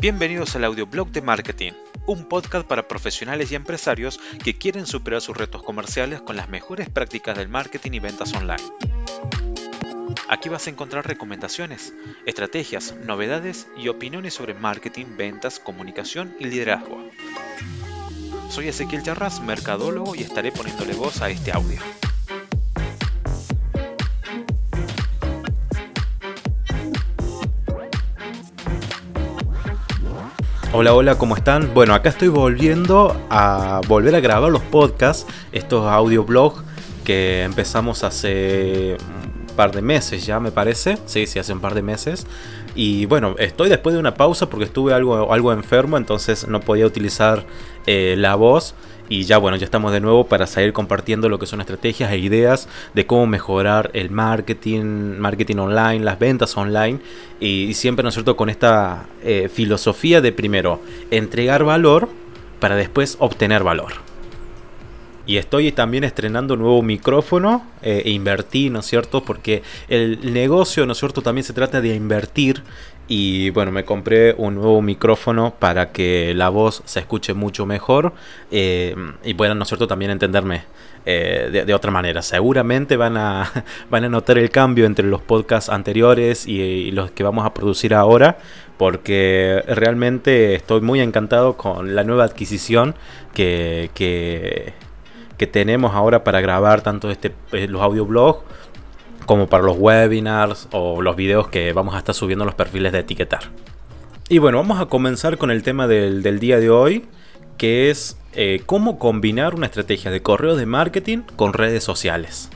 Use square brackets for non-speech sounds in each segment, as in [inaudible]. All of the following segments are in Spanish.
Bienvenidos al audioblog de marketing, un podcast para profesionales y empresarios que quieren superar sus retos comerciales con las mejores prácticas del marketing y ventas online. Aquí vas a encontrar recomendaciones, estrategias, novedades y opiniones sobre marketing, ventas, comunicación y liderazgo. Soy Ezequiel Charras, mercadólogo, y estaré poniéndole voz a este audio. Hola, hola, ¿cómo están? Bueno, acá estoy volviendo a volver a grabar los podcasts, estos audioblogs que empezamos hace un par de meses ya, me parece. Sí, sí, hace un par de meses. Y bueno, estoy después de una pausa porque estuve algo, algo enfermo, entonces no podía utilizar eh, la voz. Y ya bueno, ya estamos de nuevo para seguir compartiendo lo que son estrategias e ideas de cómo mejorar el marketing, marketing online, las ventas online. Y, siempre, ¿no es cierto?, con esta eh, filosofía de primero entregar valor para después obtener valor. Y estoy también estrenando un nuevo micrófono eh, e invertí, ¿no es cierto? Porque el negocio, ¿no es cierto? También se trata de invertir y bueno, me compré un nuevo micrófono para que la voz se escuche mucho mejor eh, y puedan, ¿no es cierto?, también entenderme eh, de, otra manera. Seguramente van a, [laughs] van a notar el cambio entre los podcasts anteriores y, los que vamos a producir ahora, porque realmente estoy muy encantado con la nueva adquisición que, que, tenemos ahora para grabar tanto este, eh, los audioblogs como para los webinars o los videos que vamos a estar subiendo los perfiles de etiquetar. Y bueno, vamos a comenzar con el tema del, día de hoy, que es eh, cómo combinar una estrategia de correo de marketing con redes sociales.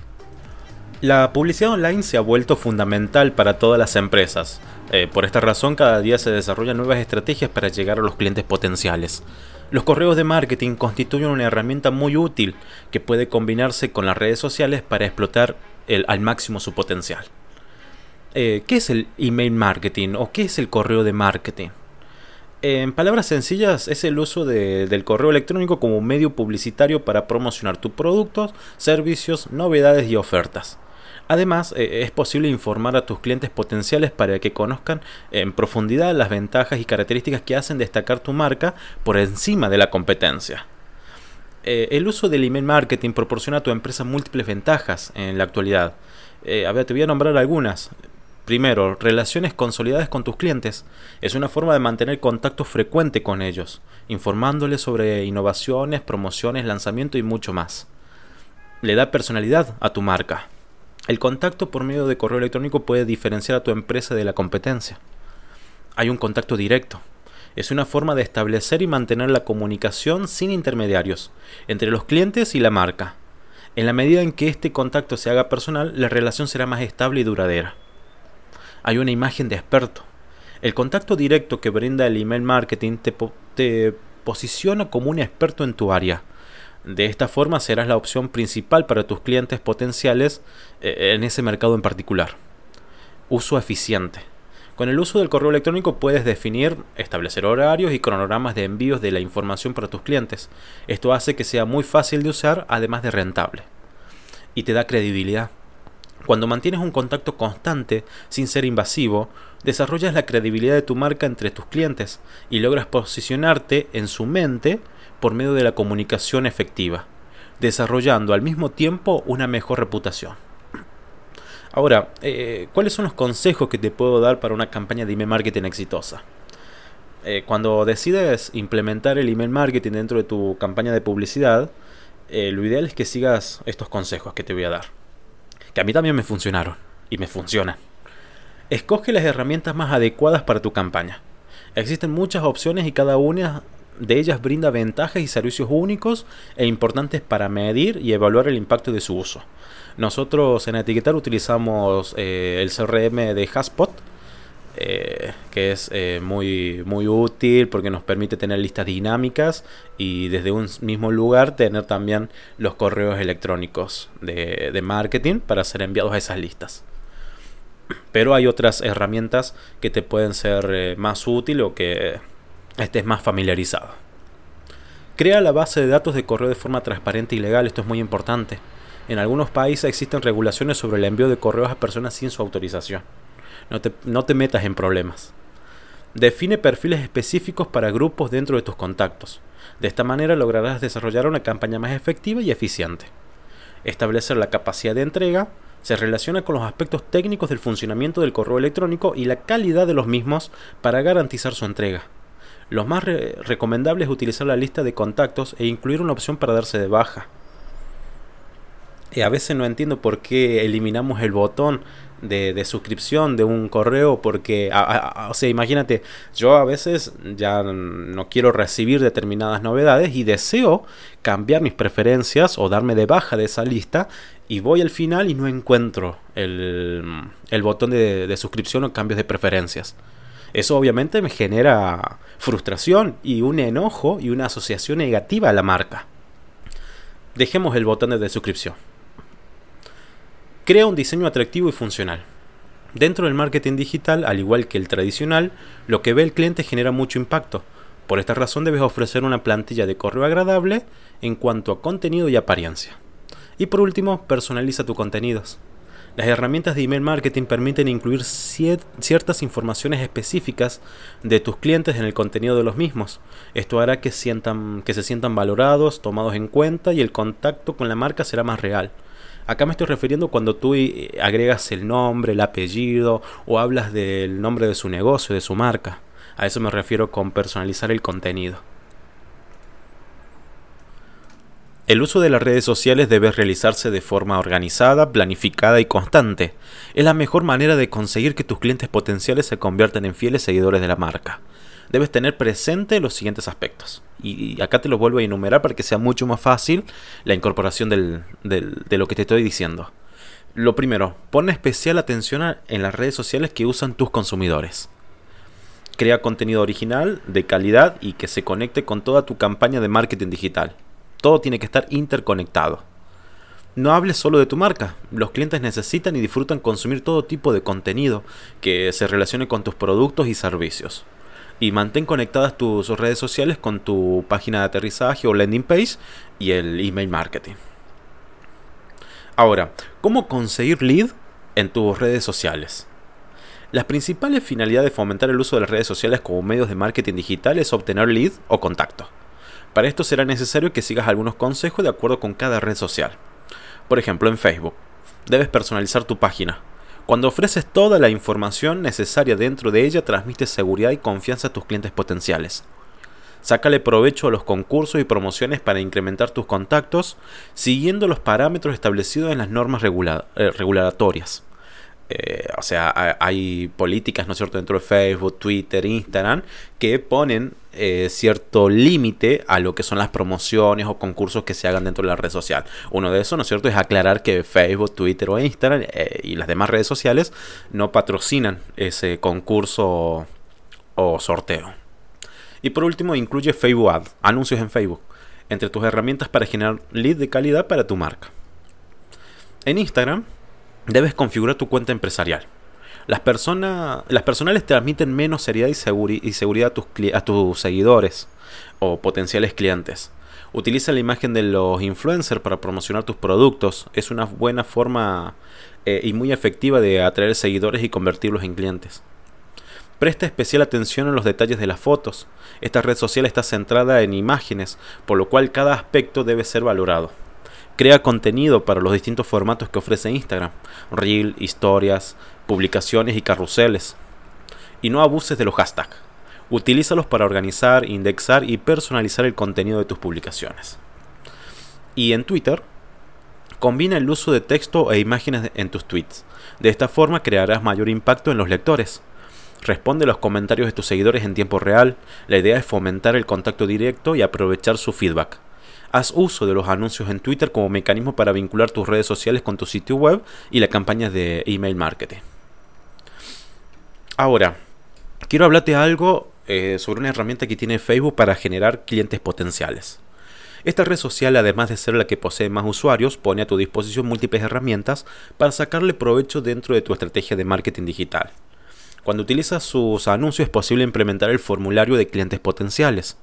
La publicidad online se ha vuelto fundamental para todas las empresas. Eh, por esta razón, cada día se desarrollan nuevas estrategias para llegar a los clientes potenciales. Los correos de marketing constituyen una herramienta muy útil que puede combinarse con las redes sociales para explotar al máximo su potencial. Eh, ¿Qué es el email marketing o qué es el correo de marketing? En palabras sencillas, es el uso del correo electrónico como medio publicitario para promocionar tus productos, servicios, novedades y ofertas. Además, eh, es posible informar a tus clientes potenciales para que conozcan en profundidad las ventajas y características que hacen destacar tu marca por encima de la competencia. Eh, el uso del email marketing proporciona a tu empresa múltiples ventajas en la actualidad. Eh, a ver, te voy a nombrar algunas. Primero, relaciones consolidadas con tus clientes. Es una forma de mantener contacto frecuente con ellos, informándoles sobre innovaciones, promociones, lanzamiento y mucho más. Le da personalidad a tu marca. El contacto por medio de correo electrónico puede diferenciar a tu empresa de la competencia. Hay un contacto directo, es una forma de establecer y mantener la comunicación sin intermediarios entre los clientes y la marca. En la medida en que este contacto se haga personal, la relación será más estable y duradera. Hay una imagen de experto. El contacto directo que brinda el email marketing te, posiciona como un experto en tu área. De esta forma serás la opción principal para tus clientes potenciales eh, en ese mercado en particular. Uso eficiente. Con el uso del correo electrónico puedes definir, establecer horarios y cronogramas de envíos de la información para tus clientes. Esto hace que sea muy fácil de usar, además de rentable. Y te da credibilidad. Cuando mantienes un contacto constante, sin ser invasivo, desarrollas la credibilidad de tu marca entre tus clientes y logras posicionarte en su mente por medio de la comunicación efectiva, desarrollando al mismo tiempo una mejor reputación. Ahora, eh, ¿cuáles son los consejos que te puedo dar para una campaña de email marketing exitosa? Eh, cuando decides implementar el email marketing dentro de tu campaña de publicidad, eh, lo ideal es que sigas estos consejos que te voy a dar. Que a mí también me funcionaron y me funcionan. Escoge las herramientas más adecuadas para tu campaña. Existen muchas opciones y cada una de ellas brinda ventajas y servicios únicos e importantes para medir y evaluar el impacto de su uso. Nosotros en Etiquetar utilizamos eh, el CRM de Haspot, eh, que es eh, muy, muy útil porque nos permite tener listas dinámicas y desde un mismo lugar tener también los correos electrónicos de, de marketing para ser enviados a esas listas. Pero hay otras herramientas que te pueden ser más útil o que estés más familiarizado. Crea la base de datos de correo de forma transparente y legal, esto es muy importante. En algunos países existen regulaciones sobre el envío de correos a personas sin su autorización. No te, metas en problemas. Define perfiles específicos para grupos dentro de tus contactos. De esta manera lograrás desarrollar una campaña más efectiva y eficiente. Establecer la capacidad de entrega se relaciona con los aspectos técnicos del funcionamiento del correo electrónico y la calidad de los mismos para garantizar su entrega. Lo más recomendable es utilizar la lista de contactos e incluir una opción para darse de baja. A veces no entiendo por qué eliminamos el botón de, suscripción de un correo porque, o sea, imagínate, yo a veces ya no quiero recibir determinadas novedades y deseo cambiar mis preferencias o darme de baja de esa lista y voy al final y no encuentro el, el botón de, de suscripción o cambios de preferencias. Eso obviamente me genera frustración y un enojo y una asociación negativa a la marca. Dejemos el botón de suscripción. Crea un diseño atractivo y funcional. Dentro del marketing digital, al igual que el tradicional, lo que ve el cliente genera mucho impacto. Por esta razón debes ofrecer una plantilla de correo agradable en cuanto a contenido y apariencia. Y por último, personaliza tus contenidos. Las herramientas de email marketing permiten incluir ciertas informaciones específicas de tus clientes en el contenido de los mismos. Esto hará que, sientan, que se sientan valorados, tomados en cuenta y el contacto con la marca será más real. Acá me estoy refiriendo cuando tú eh, agregas el nombre, el apellido o hablas del nombre de su negocio, de su marca. A eso me refiero con personalizar el contenido. El uso de las redes sociales debe realizarse de forma organizada, planificada y constante. Es la mejor manera de conseguir que tus clientes potenciales se conviertan en fieles seguidores de la marca debes tener presente los siguientes aspectos. Y, acá te los vuelvo a enumerar para que sea mucho más fácil la incorporación de lo que te estoy diciendo. Lo primero, pon especial atención en las redes sociales que usan tus consumidores. Crea contenido original, de calidad y que se conecte con toda tu campaña de marketing digital. Todo tiene que estar interconectado. No hables solo de tu marca. Los clientes necesitan y disfrutan consumir todo tipo de contenido que se relacione con tus productos y servicios y mantén conectadas tus redes sociales con tu página de aterrizaje o landing page y el email marketing. Ahora, ¿cómo conseguir lead en tus redes sociales? Las principales finalidades de fomentar el uso de las redes sociales como medios de marketing digital es obtener lead o contacto. Para esto será necesario que sigas algunos consejos de acuerdo con cada red social. Por ejemplo, en Facebook, debes personalizar tu página, cuando ofreces toda la información necesaria dentro de ella, transmites seguridad y confianza a tus clientes potenciales. Sácale provecho a los concursos y promociones para incrementar tus contactos, siguiendo los parámetros establecidos en las normas eh, regulatorias. Eh, o sea, hay políticas, ¿no es cierto?, dentro de Facebook, Twitter, Instagram, que ponen eh, cierto límite a lo que son las promociones o concursos que se hagan dentro de la red social. Uno de esos, ¿no es cierto?, es aclarar que Facebook, Twitter o Instagram eh, y las demás redes sociales no patrocinan ese concurso o sorteo. Y por último, incluye Facebook Ad, anuncios en Facebook, entre tus herramientas para generar lead de calidad para tu marca. En Instagram, debes configurar tu cuenta empresarial. Las, personas, las personales transmiten menos seriedad y, seguridad a tus, a tus seguidores o potenciales clientes. Utiliza la imagen de los influencers para promocionar tus productos. Es una buena forma eh, y muy efectiva de atraer seguidores y convertirlos en clientes. Presta especial atención a los detalles de las fotos. Esta red social está centrada en imágenes, por lo cual cada aspecto debe ser valorado. Crea contenido para los distintos formatos que ofrece Instagram, reel, historias, publicaciones y carruseles. Y no abuses de los hashtags. Utilízalos para organizar, indexar y personalizar el contenido de tus publicaciones. Y en Twitter, combina el uso de texto e imágenes en tus tweets. De esta forma crearás mayor impacto en los lectores. Responde los comentarios de tus seguidores en tiempo real. La idea es fomentar el contacto directo y aprovechar su feedback. Haz uso de los anuncios en Twitter como mecanismo para vincular tus redes sociales con tu sitio web y la campaña de email marketing. Ahora, quiero hablarte algo eh, sobre una herramienta que tiene Facebook para generar clientes potenciales. Esta red social, además de ser la que posee más usuarios, pone a tu disposición múltiples herramientas para sacarle provecho dentro de tu estrategia de marketing digital. Cuando utilizas sus anuncios es posible implementar el formulario de clientes potenciales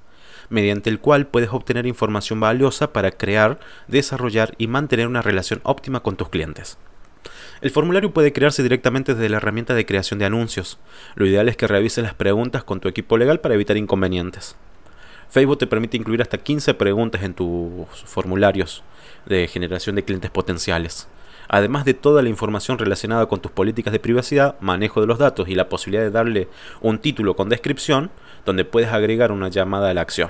mediante el cual puedes obtener información valiosa para crear, desarrollar y mantener una relación óptima con tus clientes. El formulario puede crearse directamente desde la herramienta de creación de anuncios. Lo ideal es que revises las preguntas con tu equipo legal para evitar inconvenientes. Facebook te permite incluir hasta 15 preguntas en tus formularios de generación de clientes potenciales. Además de toda la información relacionada con tus políticas de privacidad, manejo de los datos y la posibilidad de darle un título con descripción, donde puedes agregar una llamada a la acción.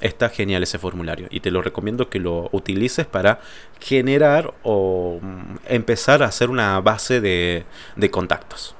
Está genial ese formulario y te lo recomiendo que lo utilices para generar o mm, empezar a hacer una base de, de contactos.